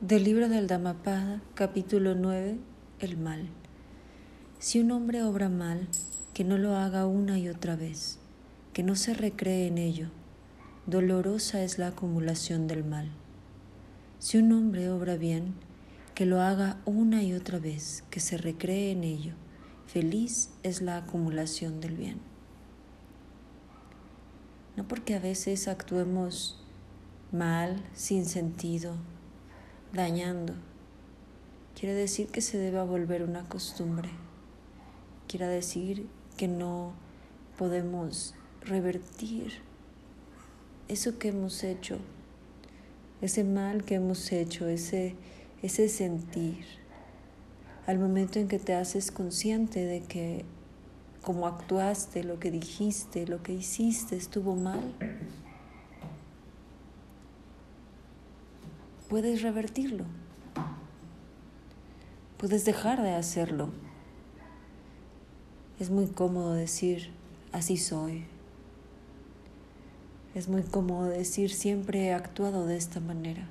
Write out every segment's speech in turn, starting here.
Del libro del Dhammapada, capítulo 9, el mal. Si un hombre obra mal, que no lo haga una y otra vez, que no se recree en ello. Dolorosa es la acumulación del mal. Si un hombre obra bien, que lo haga una y otra vez, que se recree en ello. Feliz es la acumulación del bien. No porque a veces actuemos mal, sin sentido, dañando. Quiere decir que se deba volver una costumbre. Quiere decir que no podemos revertir eso que hemos hecho, ese mal que hemos hecho, ese, ese sentir. Al momento en que te haces consciente de que como actuaste, lo que dijiste, lo que hiciste estuvo mal, puedes revertirlo. Puedes dejar de hacerlo. Es muy cómodo decir, así soy. Es muy cómodo decir, siempre he actuado de esta manera.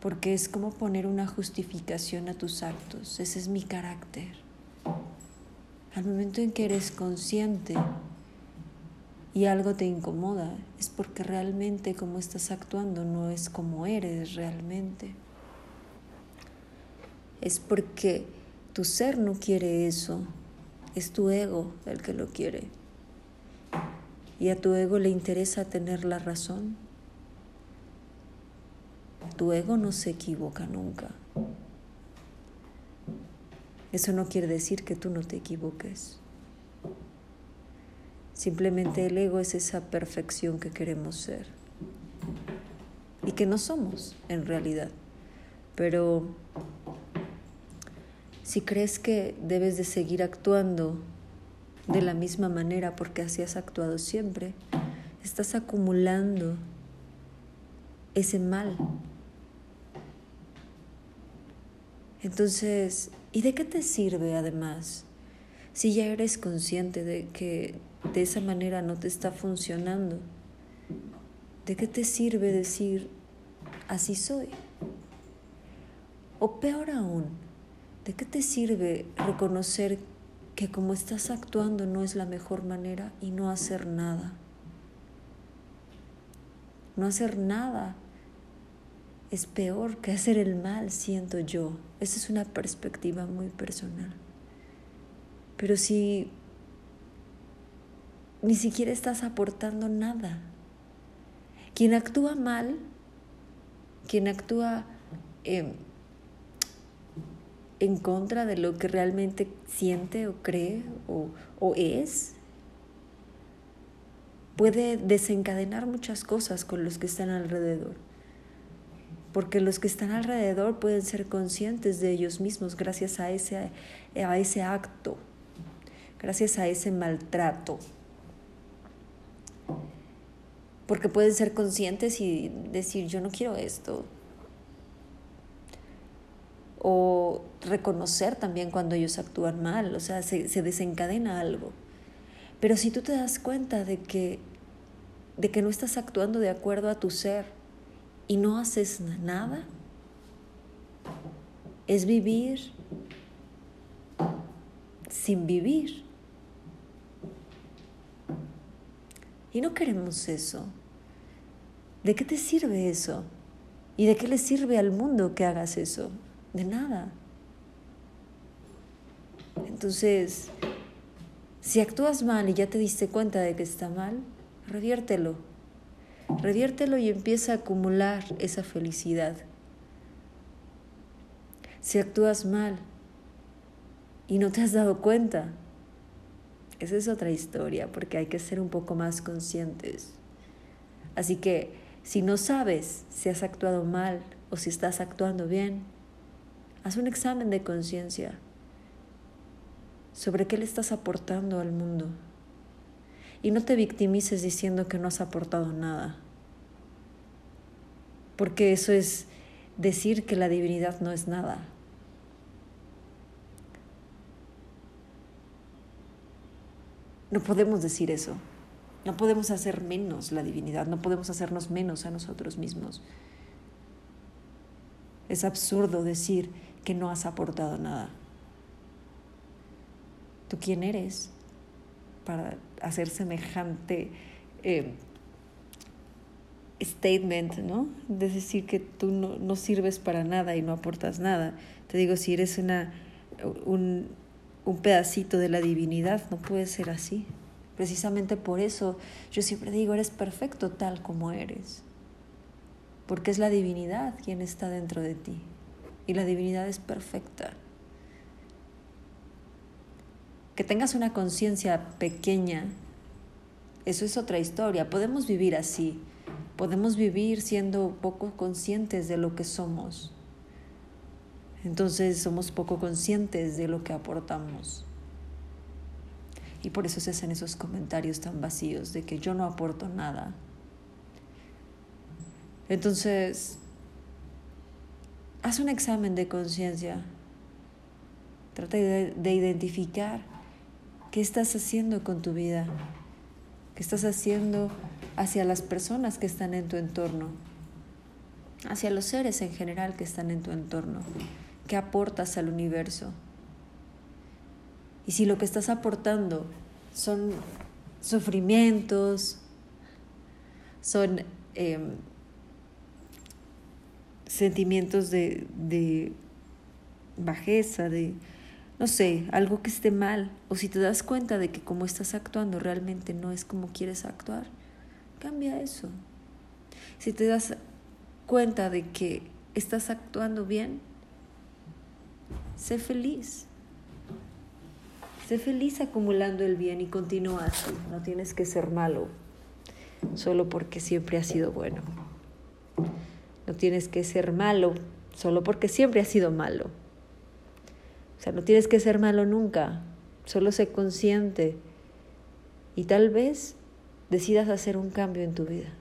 Porque es como poner una justificación a tus actos. Ese es mi carácter. Al momento en que eres consciente y algo te incomoda, es porque realmente como estás actuando no es como eres realmente. Es porque tu ser no quiere eso, es tu ego el que lo quiere. Y a tu ego le interesa tener la razón. Tu ego no se equivoca nunca. Eso no quiere decir que tú no te equivoques. Simplemente el ego es esa perfección que queremos ser y que no somos en realidad. Pero si crees que debes de seguir actuando de la misma manera porque así has actuado siempre, estás acumulando ese mal. Entonces, ¿y de qué te sirve además si ya eres consciente de que de esa manera no te está funcionando, ¿de qué te sirve decir, así soy? O peor aún, ¿de qué te sirve reconocer que como estás actuando no es la mejor manera y no hacer nada? No hacer nada es peor que hacer el mal, siento yo. Esa es una perspectiva muy personal. Pero si ni siquiera estás aportando nada. Quien actúa mal, quien actúa em, en contra de lo que realmente siente o cree o, o es, puede desencadenar muchas cosas con los que están alrededor. Porque los que están alrededor pueden ser conscientes de ellos mismos gracias a ese, a ese acto, gracias a ese maltrato porque pueden ser conscientes y decir, yo no quiero esto. O reconocer también cuando ellos actúan mal, o sea, se, se desencadena algo. Pero si tú te das cuenta de que, de que no estás actuando de acuerdo a tu ser y no haces nada, es vivir sin vivir. Y no queremos eso. ¿De qué te sirve eso? ¿Y de qué le sirve al mundo que hagas eso? De nada. Entonces, si actúas mal y ya te diste cuenta de que está mal, reviértelo. Reviértelo y empieza a acumular esa felicidad. Si actúas mal y no te has dado cuenta, esa es otra historia porque hay que ser un poco más conscientes. Así que si no sabes si has actuado mal o si estás actuando bien, haz un examen de conciencia sobre qué le estás aportando al mundo. Y no te victimices diciendo que no has aportado nada. Porque eso es decir que la divinidad no es nada. No podemos decir eso. No podemos hacer menos la divinidad, no podemos hacernos menos a nosotros mismos. Es absurdo decir que no has aportado nada. ¿Tú quién eres para hacer semejante eh, statement, ¿no? De decir que tú no, no, sirves para nada y no aportas nada. Te digo, si eres una, un, un pedacito de la divinidad, no puede ser así. Precisamente por eso yo siempre digo, eres perfecto tal como eres. Porque es la divinidad quien está dentro de ti. Y la divinidad es perfecta. Que tengas una conciencia pequeña, eso es otra historia. Podemos vivir así. Podemos vivir siendo poco conscientes de lo que somos. Entonces somos poco conscientes de lo que aportamos. Y por eso se hacen esos comentarios tan vacíos de que yo no aporto nada. Entonces, haz un examen de conciencia. Trata de, de, identificar qué estás haciendo con tu vida, qué estás haciendo hacia las personas que están en tu entorno, hacia los seres en general que están en tu entorno, qué aportas al universo. Y si lo que estás aportando son sufrimientos, son eh, sentimientos de, de bajeza, de, no sé, algo que esté mal, o si te das cuenta de que como estás actuando realmente no es como quieres actuar, cambia eso. Si te das cuenta de que estás actuando bien, sé feliz. Sé feliz acumulando el bien y continúa así. No tienes que ser malo solo porque siempre has sido bueno. No tienes que ser malo solo porque siempre has sido malo. O sea, no tienes que ser malo nunca. Solo sé consciente y tal vez decidas hacer un cambio en tu vida.